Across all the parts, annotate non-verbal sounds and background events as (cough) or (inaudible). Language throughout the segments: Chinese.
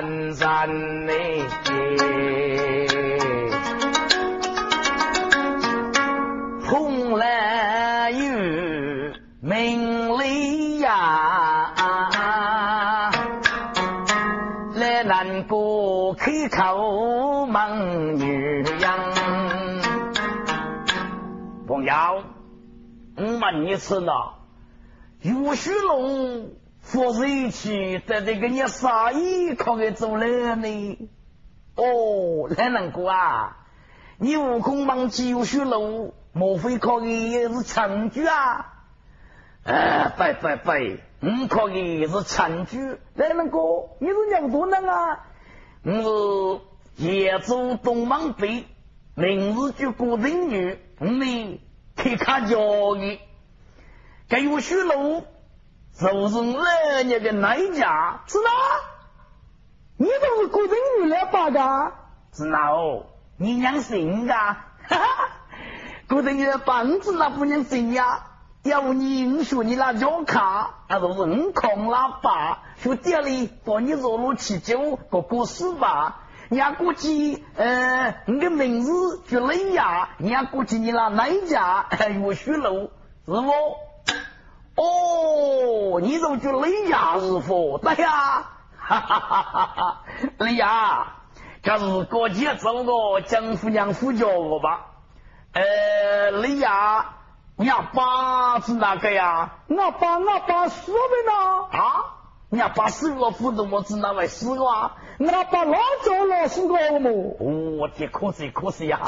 出千山嘞，蓬莱有名利呀，来南国开口问女人。朋友，我问你次呢，岳虚龙。佛是一起在这个你啥意可给做了呢？哦，来能过啊！你悟空忙九雪路，莫非可以是长居啊？哎，拜拜拜，你可以是长居。来能过，你是娘多能啊？我是野猪东王妃，明日就过人女，你可看教育，该有雪路。就是二年的那一家，是哪？你都是古人女来把的？是哪哦？你娘姓 (laughs) 的？哈哈，古人女的棒子那不娘姓呀？要不你你说你那脚卡，那都是五空喇叭，说店里帮你热炉吃酒，个过事吧。伢估计，呃，你的名字叫雷亚，伢估计你那哪一家有血路，是不？哦，你怎么就雷亚日佛？对呀，哈哈哈哈哈！雷亚，这是过节走个江夫娘夫叫我吧？呃，雷亚，你阿爸是哪个呀？我爸，我爸死的呢？啊？你阿爸死了，不怎么知哪位死个？我爸老早老死过了么？哦，天，可惜可惜呀！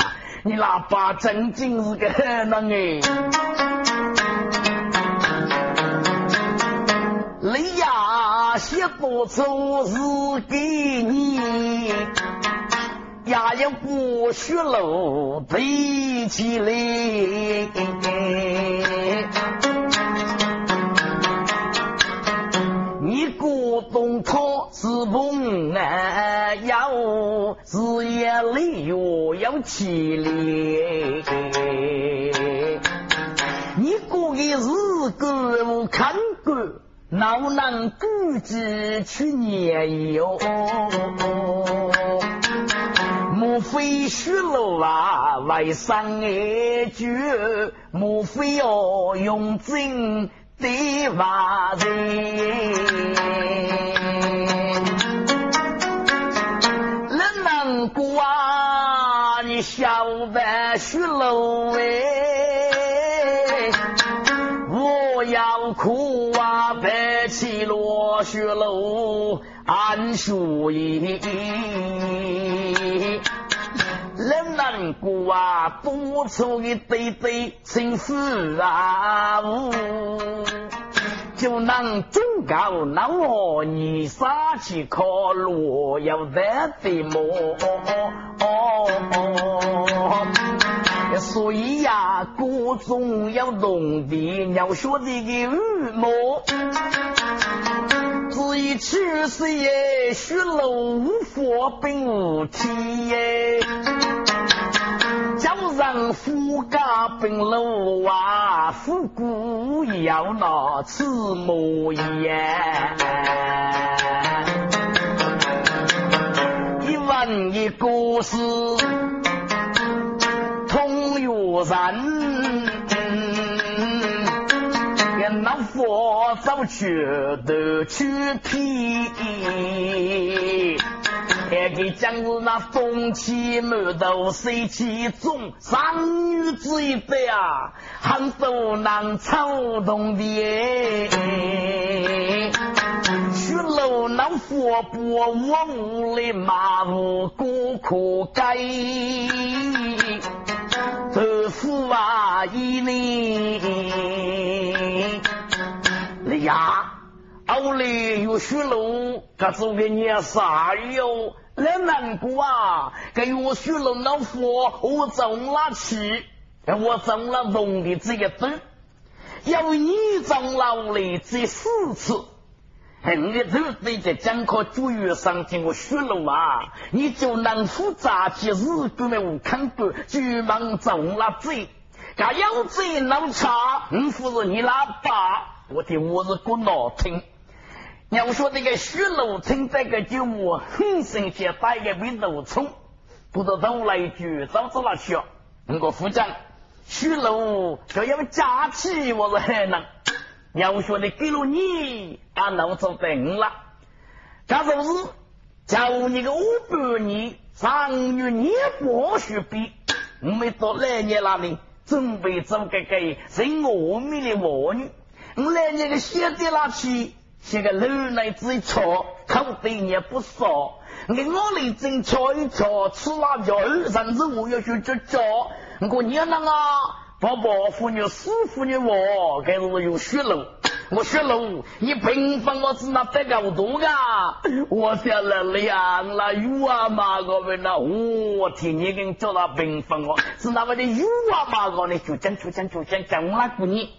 你老爸真真是个 (laughs) 狠人哎。你呀，写不出是给你，也要过血路背起来。你过冬草是碰啊，要日夜里又要起来。你过的日子我看过。老能估计去年哟，莫非虚路啊？为生爱句，莫非要用真的话人？人能过啊？你小白虚路哎，雪楼安树荫，人难过啊，多愁一堆堆心事啊，就能忠告那我你杀起可落要得的么？所以呀，歌中要懂得要学这个语默。至于去世耶，虚楼无佛并无天耶，叫人富家并楼啊，富贵要拿此模样。一问一故事通有。人，那佛早去都去皮，还给讲是那风气满头水气重，上女子一辈啊，很多难操动的。去楼那佛不我屋里马路过苦街。豆腐啊，一呢？哎呀，后来有血路，他做个年啥哟？来难过啊！给我血路老佛，我中了气，我中了龙的这个灯，要你中了的这四次。你的头对在讲课主语上听我血路啊，你就能复杂起日根本无看过，急忙中了嘴，他要嘴闹差，你不是你老爸，我的我是个闹听。要说这个徐楼村这个酒窝，很生气，打一个被漏冲，不知道来一句，早知道去。那个副将，徐楼就要假期，我是很能。要说的给了你，俺老早等了。假如是叫你个五百年，上月年不许比，我们到来年那里准备做个个人我们的妇女，我来年个写的那去。这个楼内之错，口对也不少。你我里正瞧一瞧，吃辣椒，甚至我要去吃椒。我娘娘啊，宝宝妇女师傅女我，该是有血路。(laughs) 我血路，你平方我只那得够多个。我想来了呀，那有啊嘛个们那，我听你跟叫他平分我，是那么的有啊嘛个呢？就讲就讲就讲讲那个你，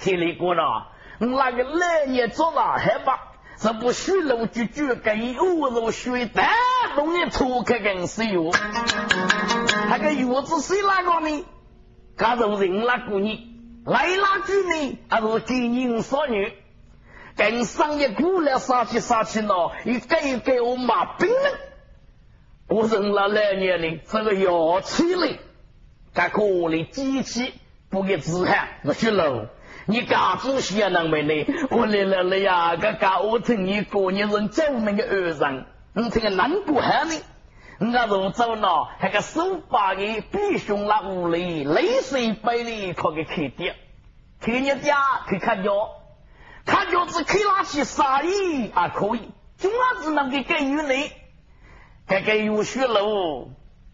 听你过了。那个来年做了还吧？这不许楼就就跟我如水丹弄的脱开更是哟。那个月子谁那个呢？他就人那个呢？来那句呢？还是给人少女？跟上一过来杀气杀气喏，一个一个我骂病人。我认了来年的这个要起来，他可的机器不给自汗，我去楼。你家主席也能没呢？我来了了呀！个家我听你过年人救命的二人，你这个难过喊呢？我如走了，那个手把的弟兄那屋里泪水杯里可给开掉，去你家去看脚，看脚子开那些啥意还可以，总儿只能给给予你，给给有血路，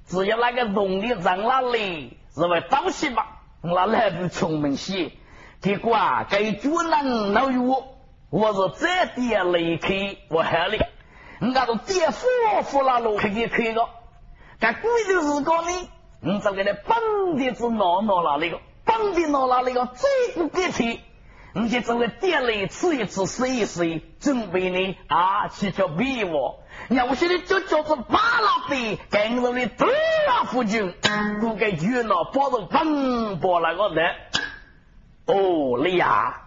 只要那个农的在那里，是为东西吧？我来不聪明些。结果啊，给主人老药，我是这点离开我海里，你家是点火火那路开开开个，但贵的是个呢，你这个呢本地子闹闹那里个，本地闹那里个最不给钱，你就这个店里吃一吃睡一试，准备呢啊去叫比我，要现在就叫做巴拉比，跟着的多啊夫君，不给热闹，包着奔波那个人。哦，你呀，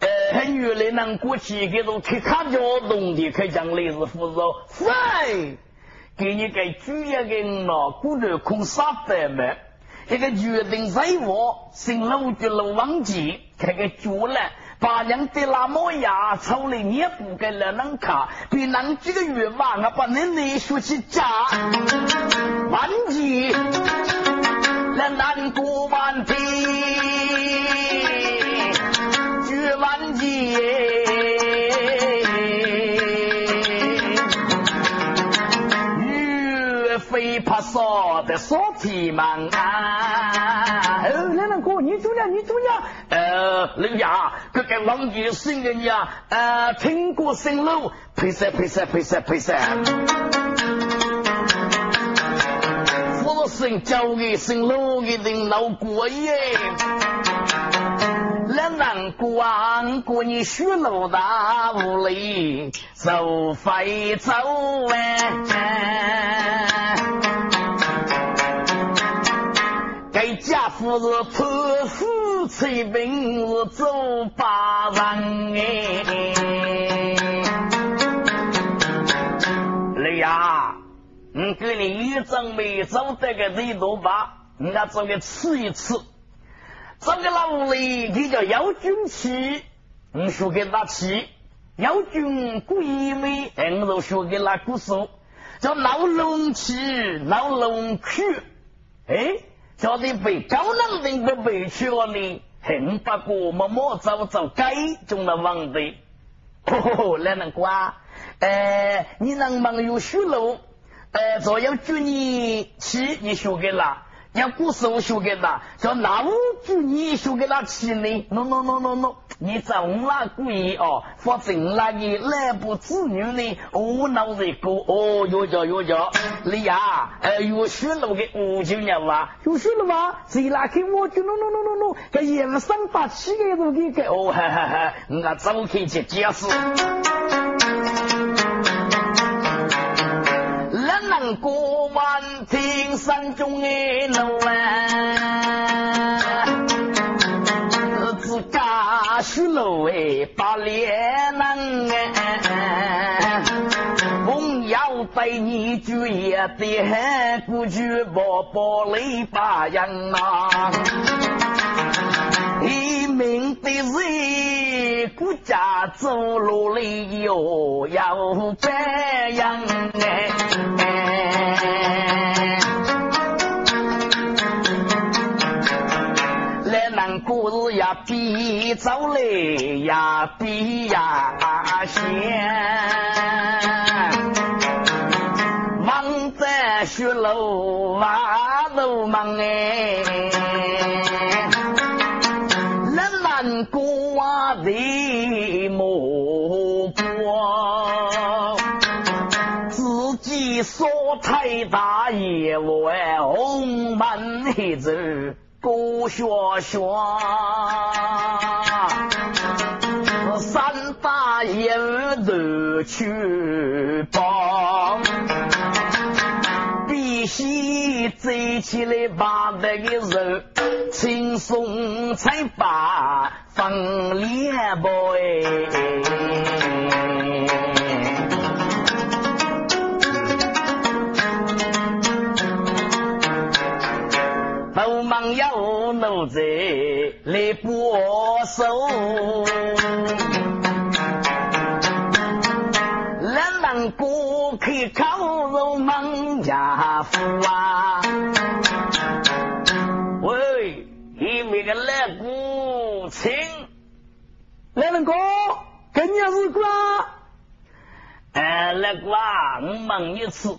呃，原来能过去给种开卡交通的，开讲类似扶手，喂，给你个主要的那古头空沙白嘛，一个决定在我新路的路忘记，开个脚来，把娘的那么牙抽了也不给来能卡，比能几个月嘛，我把你内学去加，忘记，来难过万天。飞怕杀的少天忙啊！哦，奶奶哥，你主娘，你主娘，呃，刘家，这个王杰新人呀，呃，听过新路，配色配色配色配色，福生交给新路一定老过耶。来南关过你许老大屋里走飞走哎，家父是泼妇催病是走八人哎，来呀，你给你一张没走这个地图吧，你要做个吃一吃。这个老屋里，他叫姚军旗，我说给他起，姚军贵美，我就说给他故事，叫老龙旗，老龙区，哎，叫你被高冷人不委屈了呢，很不过么么走走该中了王的，(laughs) 哦，来能瓜，呃，你能忙有修路，呃，只要军你起，你说给了。要古时修给他，叫哪五句你学给他起呢？no no no no no，你在我那故意哦，否则那个来不子女呢，我脑子过哦，有叫有叫，你呀，呃，有学路的五九年哇，有学了吗？谁拉开我就 no no no no 三八七个都给给哦，哈哈哈，我早可以去解释。过万天山中的路啊，自家修路哎把脸能哎，梦要对你住也得不去宝宝里把人呐，一命的人国家走路里哟要这样哎。比早来呀，比呀先。忙在学楼挖楼忙哎，人难过啊的莫过，自己说太大业务哎，红满黑子。郭学学，三大爷都去帮，必须走起来把那个人轻松才把放脸包有奴才来把守，冷冷过客烤肉孟家夫啊！喂，你们个来姑亲，来人哥，跟你是瓜？哎，来瓜，我问一次。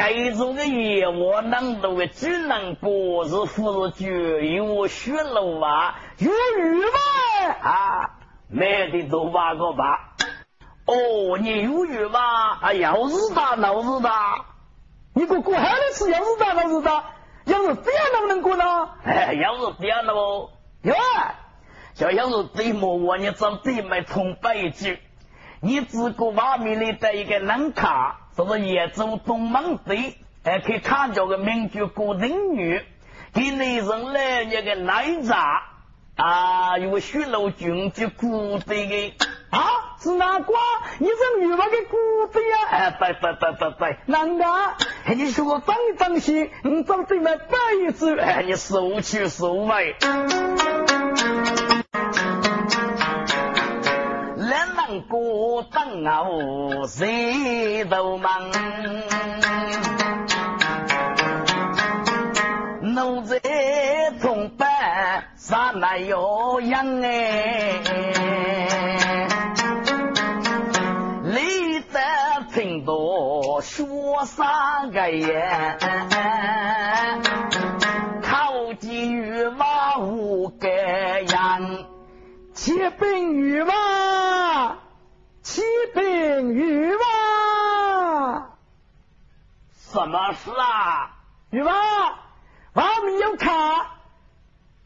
该种的野窝能多的只能过日富日久，有血路啊，有鱼吗？啊，没的都挖个吧。哦，你有鱼吗？啊，要是大，那是大。你给我过海的吃，要是大，那是大。要是这样能不能过呢？哎，要是这样的哦，哟，小要是对么我你找对没通白句，你只顾外面里的一个冷卡。这是叶州东门队，还可以看着个名句古人语，给内人来一个奶茶啊，有个血路军就古队的啊，是哪瓜？你是女娃的古队呀？哎，对对对对对，难的，你说我脏一脏些，你长对面摆一走，哎，你收去收尾。孤灯啊，谁都忙。奴才同伴啥那有样哎，你在听多说啥个呀？靠近于马无个样，骑兵与马。启禀玉王，什么事啊？玉王，外面有卡，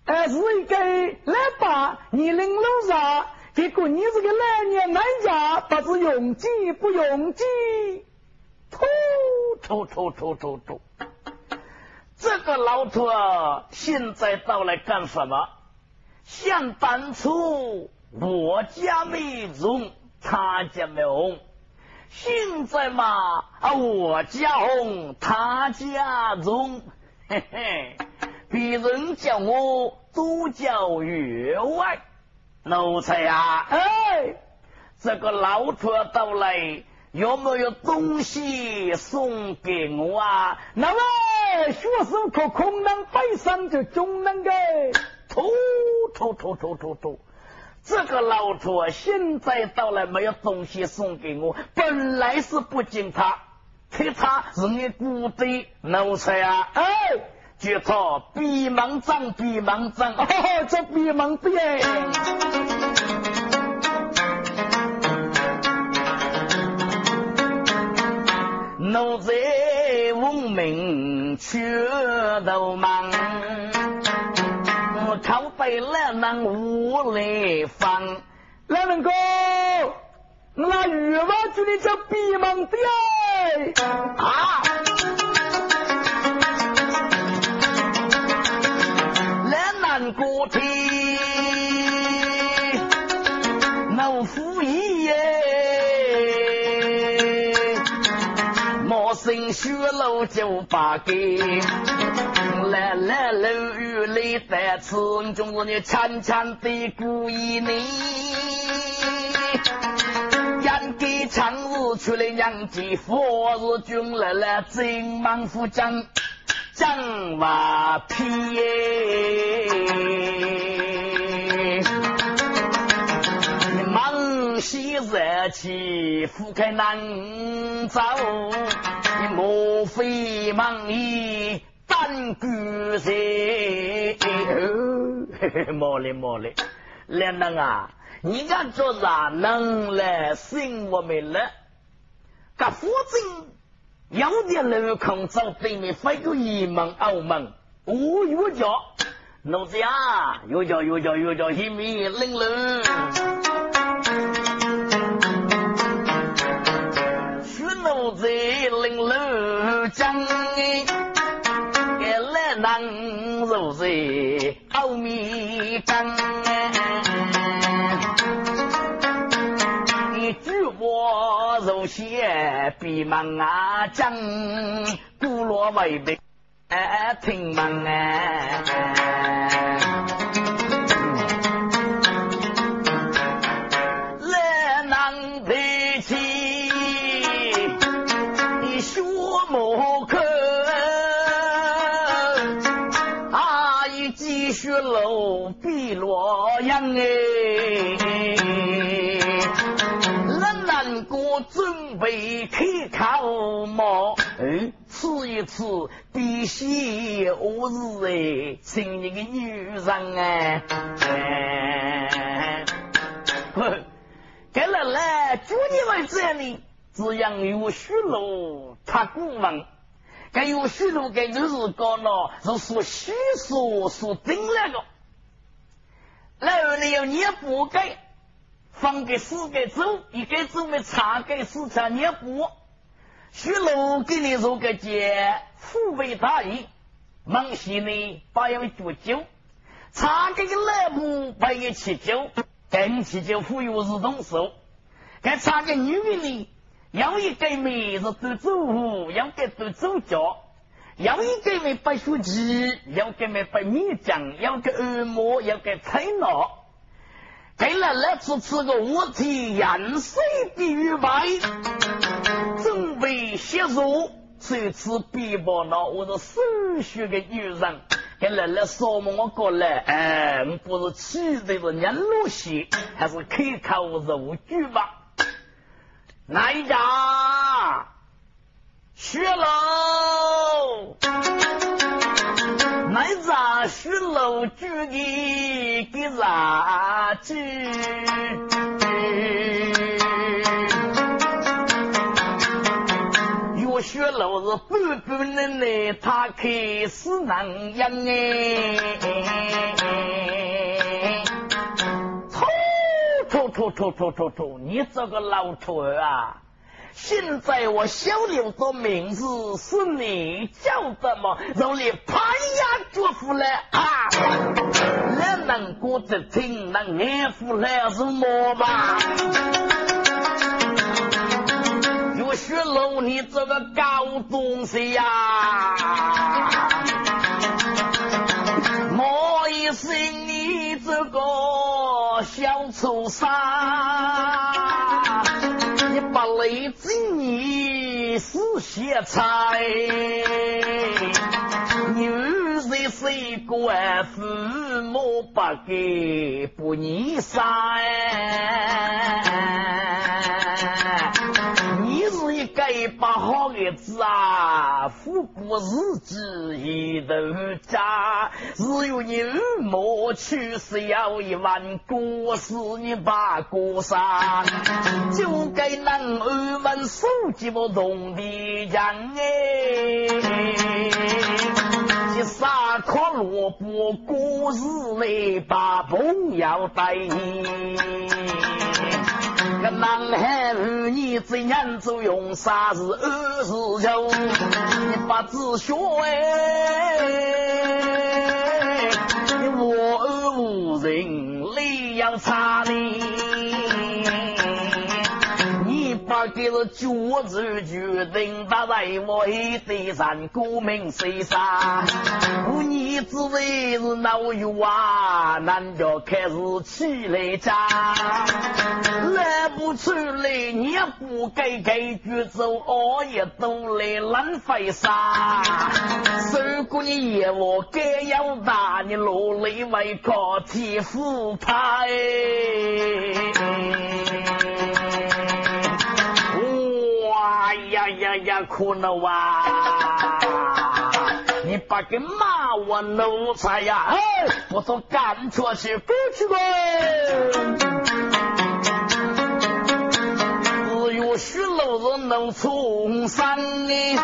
呃，是一个来把你领路上，结果你这个来年男家不知用计不用计，突突突突突突，这个老头现在到来干什么？想当初我家没中。他家没红，现在嘛啊，我家红，他家中，嘿嘿，别人叫我都叫员外。奴才啊，哎，这个老头到来，有没有东西送给我啊？那么学生可空能背上就中能个，突突突突突突。这个老头现在到了没有东西送给我，本来是不敬他，可他是你古代奴才啊！哎，就他闭门张，闭门张，哦，这闭门闭。奴才闻名去头忙，为了能无来放。老人哥，我那玉娃子你叫闭门闭啊！新学路就把给，来来楼雨里在此，就是你浅浅的故意你，演给长日出来娘家，佛日君来来真忙夫将将瓦皮。西热气，覆开南走，莫非梦里胆孤谁？莫嘞莫嘞，连能啊！你敢做啥能来信我们了？噶夫人有点楼空找对面飞个一门澳门，哦哟叫，奴子啊，又叫又叫又叫一米零楼。在领路江，给来南如在奥米江。一句话如写比满啊江，古罗未必听闻啊。一吃必须我是哎？请你个女人哎，哼，给了来，祝你们这里只养有许路他古文，该有许路给就是讲了，是说虚说说真那个。然后呢，要捏布盖，放给四个走，一个走为茶给四场捏布。徐楼给你做个节，富备大义。忙西呢，把要煮酒，茶给个来布，把一起酒，更起酒富有是动手。该茶给女的呢，要一个妹子都走路，要给都走脚。要一个为白书记，要给为白米浆，要给耳膜，要给菜脑，给了来吃吃个五体盐水的鱼白，准备写入，这次比报了我是首选的女人，给了来说嘛我过来，哎，不是气的是娘路西，还是开口入局吧？哪一家？学楼，来咋学楼举的给咋举？半半嫩嫩，他开始难养哎。吐吐吐吐吐吐！你这个老头儿啊！现在我小刘的名字是你叫的吗？让你拍呀祝福来啊！那能过得听那安抚来是么吧？有学楼你这个狗东西呀！莫一声你这个小畜生！把雷子你是些菜，女人谁管父母不给不你生？你是一个不好。老爷子啊，富过日子一头家，只有你二母去世要一万过世你把过上，就该能二门手机不动的人哎，这三颗萝卜过日来把朋友带。个男孩儿你怎样做用啥子二十九？你不知学哎，你我儿无人力要差你。把给是脚子决定打在我一堆上，国民谁杀？我儿子为是闹有啊，难道开始起来家，来不出来你不该该举走，熬夜都来浪费啥？如果你业务该要大，你落泪为靠替父拍。哎呀呀呀，可能哇！你把个马我奴才呀！哎，我说干错事过去了。只有许老人能重生哎，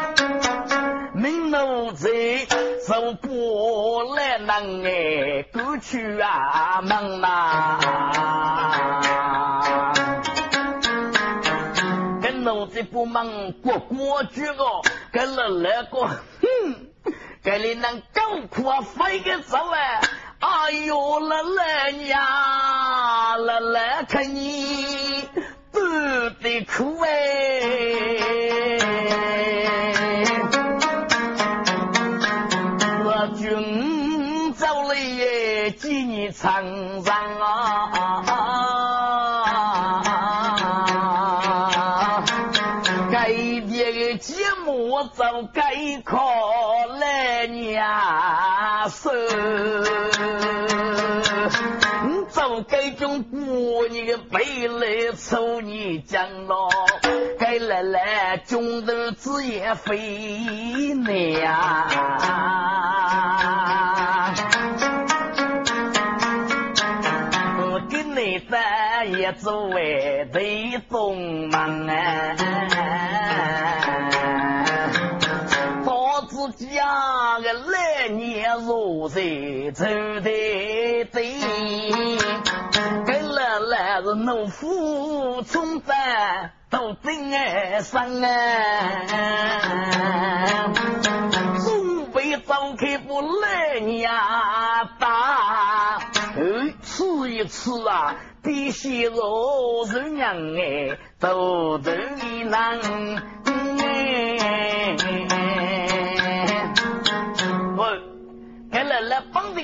明奴才走过来能哎过去啊门呐。奴才不忙过过去哦，跟了那个，哼，跟你那狗苦啊，飞个走哎！哎呦，那来呀，那来看你不得苦哎！我军走了也几年长长来抽你江咯，该来来中头子也飞娘，我给你在也作为对东门啊。家个来年如在走的对，是农夫种饭都真爱生啊，准备早开不来年大，吃一吃啊，必须肉肉娘哎，都都能来帮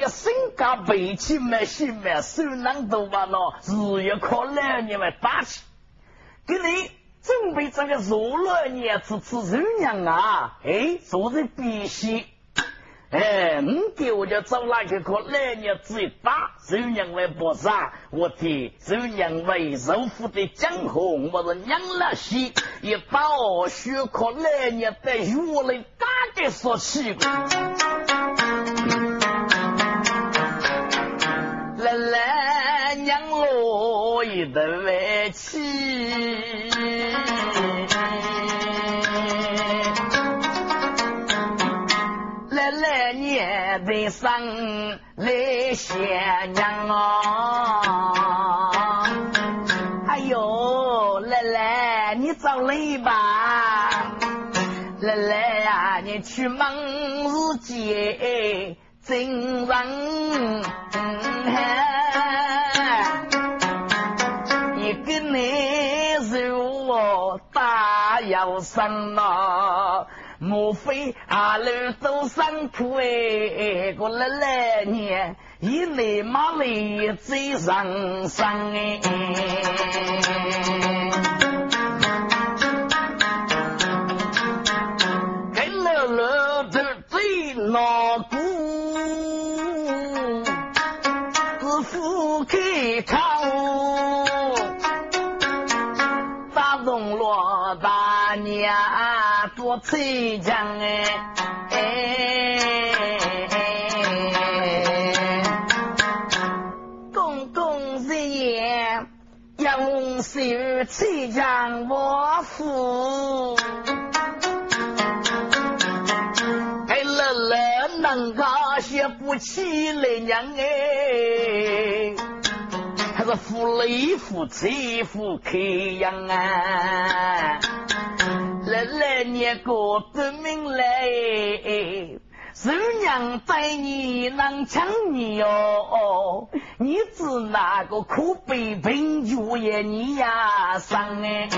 身家背起买新买手囊多吧喏，日月靠来年来打起，给你准备这个肉来年吃吃肉娘啊，哎，做的必须，哎，你给我就找那个个来年子一打肉娘来不杀，我的肉娘为肉夫的江红，我是娘了西，一打哦，血靠来年在月里打的说起过。来来，娘我一头歪气，来来年的生来想娘哦，哎呦，奶奶你找累吧，奶奶呀，你去忙日节。真人，一个男人我大有生呐，莫非阿老都辛苦哎？过了来年，一来马来最人生哎。大东罗大娘多做崔将哎，公公日夜用手崔将我父。不起来娘哎，还是夫雷夫妻夫开阳啊！来来年过得命来，寿娘在你能抢你哟，你知那个苦悲贫穷也你呀伤哎，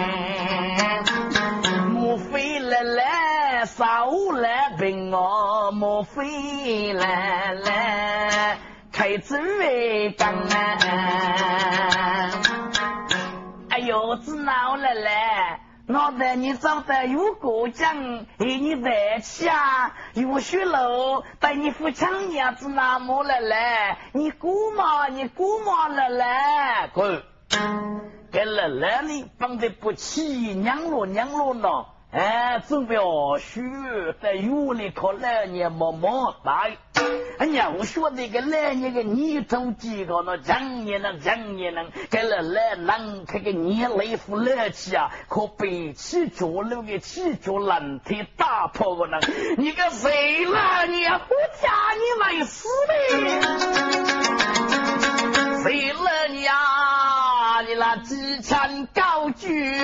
莫非来来少来病哦，莫非来来开嘴为干啊！哎呦，知闹了嘞！脑袋你长得有过奖，给你带起啊！有血路带你扶墙伢子那么了嘞？你姑妈，你姑妈了嘞？滚！给了来你绑得不起，娘罗娘罗呢？哎，准备哦，学在院里考来年么么大。哎呀，我说那个来年个年头几个那强年能强年能，给了来能开个年雷夫来气啊，可背起脚路的起脚难题打破个能。你个谁了你？我家你没死的，谁了你啊？你那几千高举。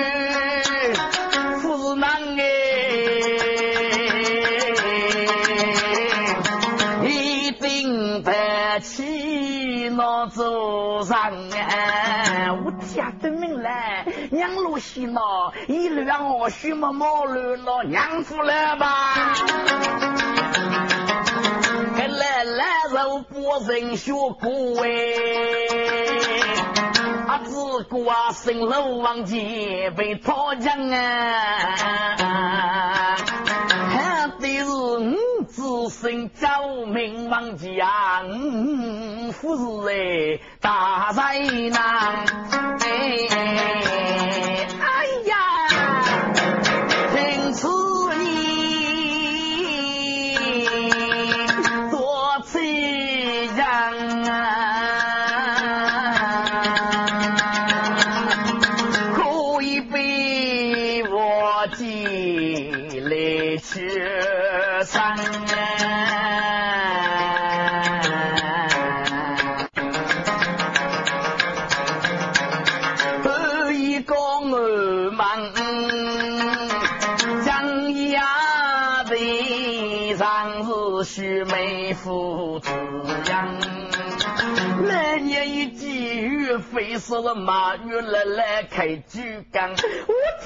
娘路西呢，一路让我许么毛路了，娘夫来吧！跟来来肉不人学过哎。自挂升楼王前被讨将啊，还得是五子孙招名王家，五夫是哎大灾难哎。是了马云来来开酒缸，我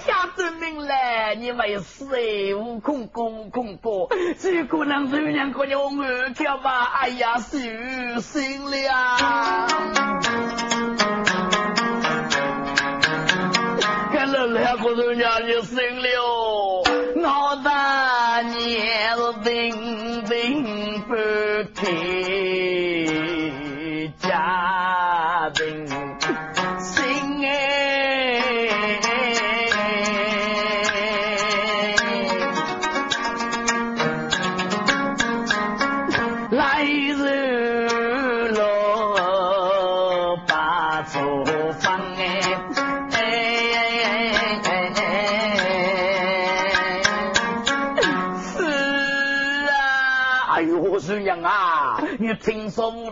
天的命来，你没事哎！悟空哥，悟空哥，这可能是两个人我二条吧？哎呀，死心了！看了两个人家就死了，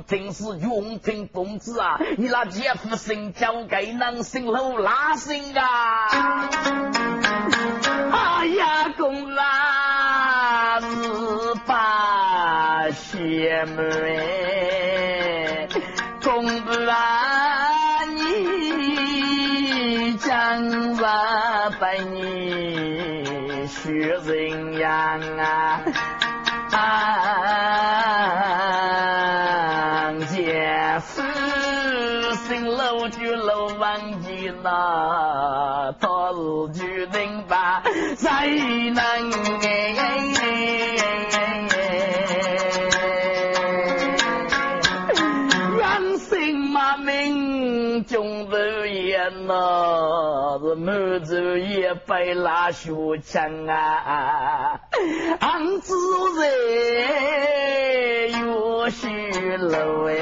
听说我听是永平公子啊，你那姐夫姓交给能姓楼拉姓啊？哎呀，公啊是把姐妹，公子啊你将我带你学人样啊？那他是决定吧，才能原生嘛命中的言呐，是满洲也被拉血枪啊，俺只在有血路哎，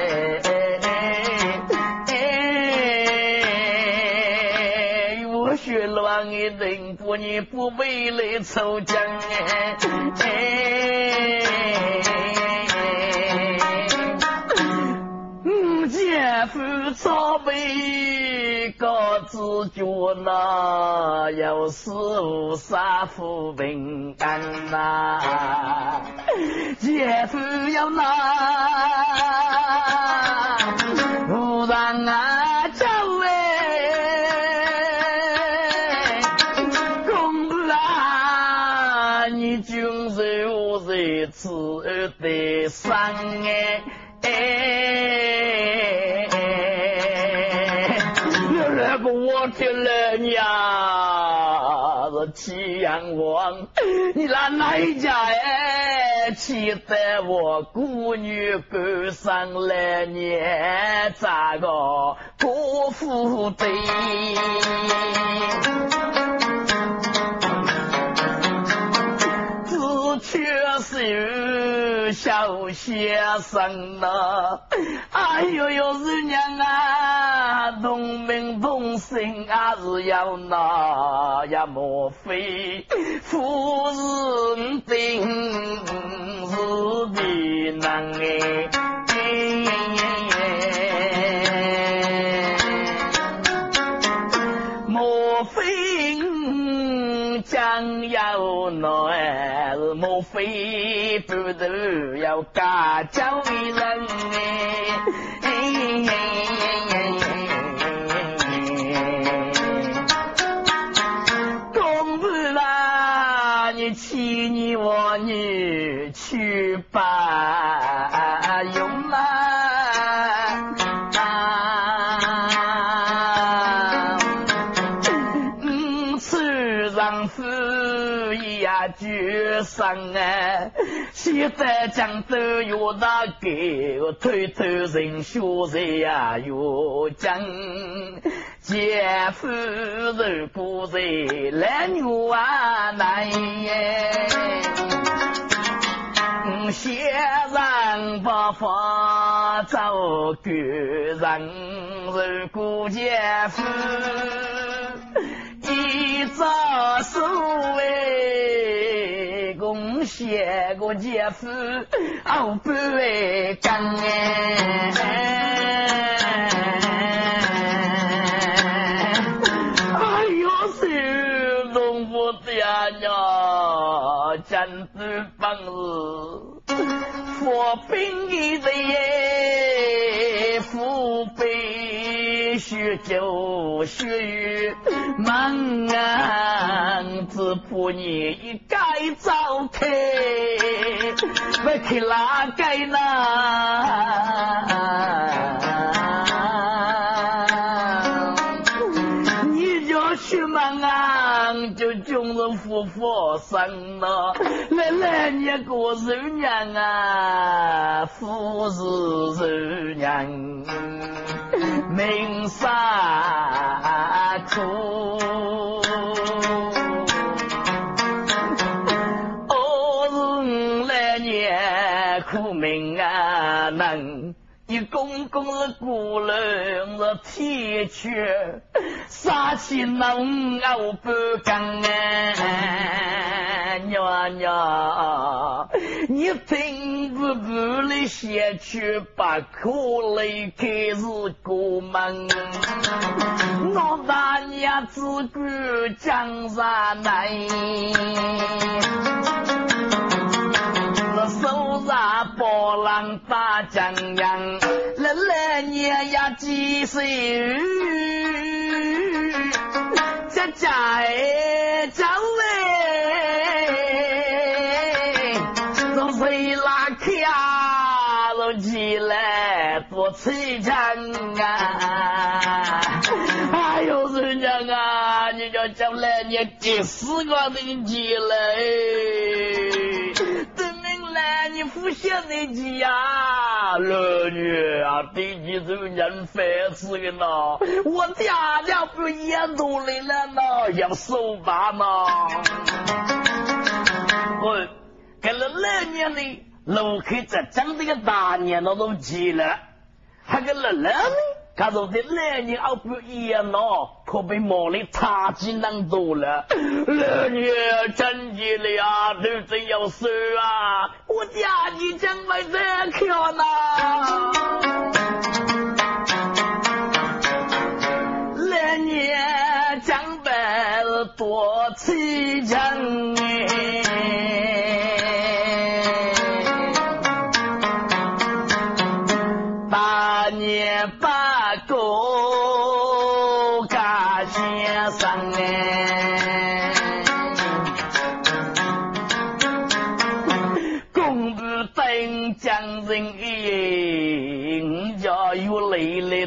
你不为来抽奖哎。夫草背高子脚那，有时无杀夫平安呐，姐夫要拿，无让啊你就是我这次的伤哎哎。我听了娘是祁阳王，你那哪一家哎？气得我姑女赶上来年咋个过富的？缺是小先生呐！哎呦呦，人娘啊，同名同姓还是要拿呀？莫非夫人定是的难哎？将要来，莫非半途要嫁交人？公子啦，你妻你我女去吧，用啦。上哎，现在讲都要那个偷偷人学在呀，要讲姐夫如果在来女啊难耶，先让八方找个人，如果姐夫。一早收哎。恭喜我姐夫好不为干哎，哎呦，是农夫爹娘真是本事，佛兵一人，父辈学酒学语，忙啊，只怕你改早开，不去哪改呢？你叫去忙啊，就就是夫妇生了，来来你过肉娘啊，富是肉娘，命杀苦。公是姑人是铁拳，杀气浓我不敢啊！娘娘，你听不不来先去把口来开始过门，老大娘只管江山来。手上包浪打江洋，来来年呀几岁？这家哎，家哎，从谁拉卡都起来多吃强啊！哎呦，人家啊，你叫将来你第四个人起来。你父现在急呀，啊，老女啊，第几周人烦死的呢？我爹娘不也努力了呢？要收办呢？我给了两年的老客在整这个大年那都急了，还跟了老呢？他说的来年熬不一样喏，可被毛里差几能多了。来年真急了呀，都真要死啊！我家里将来再看呐。来年将来多凄惨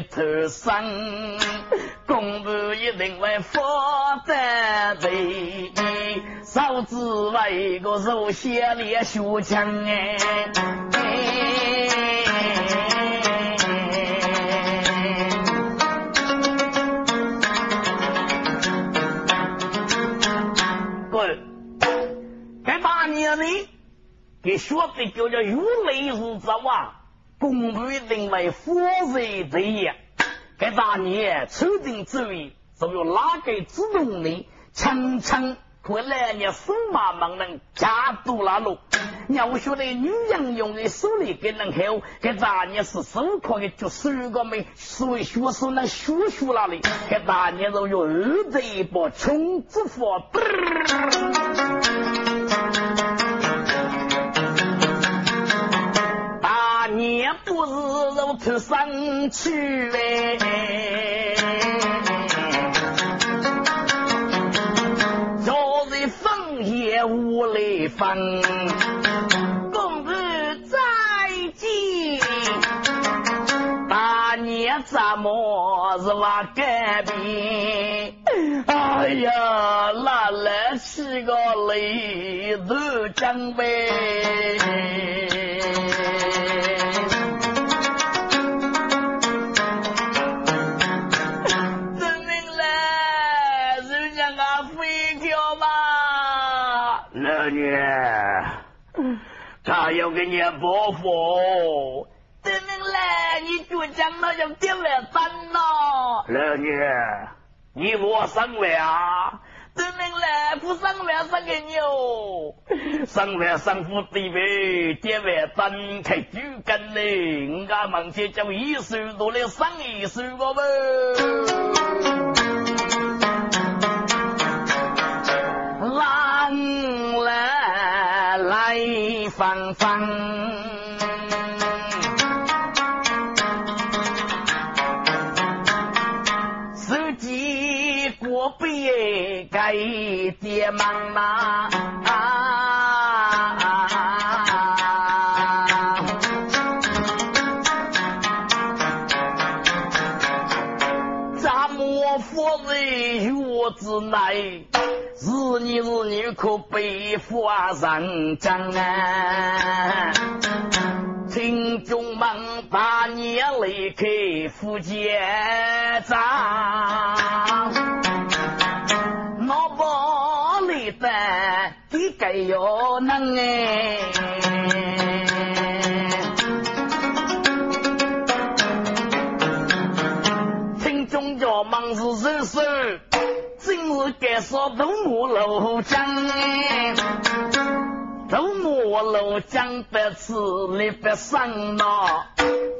头生。公布一定会发得对，嫂子为个手写烈血枪哎，给学的叫做如雷如之啊。公布一定为佛人对呀，该大年抽定主意，就有哪个主动的，常常可来年驸马忙能加多那路。要晓得女人用的手里给人好，给大年是手可的就十个没，所以学手那学学那里，给大年都有二这一波穷之佛。不是如头上去嘞，昨日风也无雷风，公子再见，大年怎么是话改变？哎呀，哪来起个雷都讲呗？他要给你报复，等明来你就讲那叫点外单呐，老女，你我生了啊，等明来不上位上给你哦，上位上副地位点外单开酒干嘞，人家忙些叫一手多来上一手个呗。芳芳，手机过背该爹忙呐，咱莫佛人月子来。你是你可背负人将啊，听众们把你来开福建账，我不里的你该要能哎，说东木楼江，东木楼江的吃里不上呐，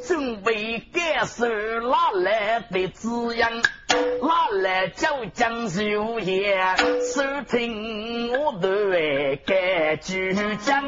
准备感受哪来的滋养，哪来叫江秀言，收听我的爱该主讲。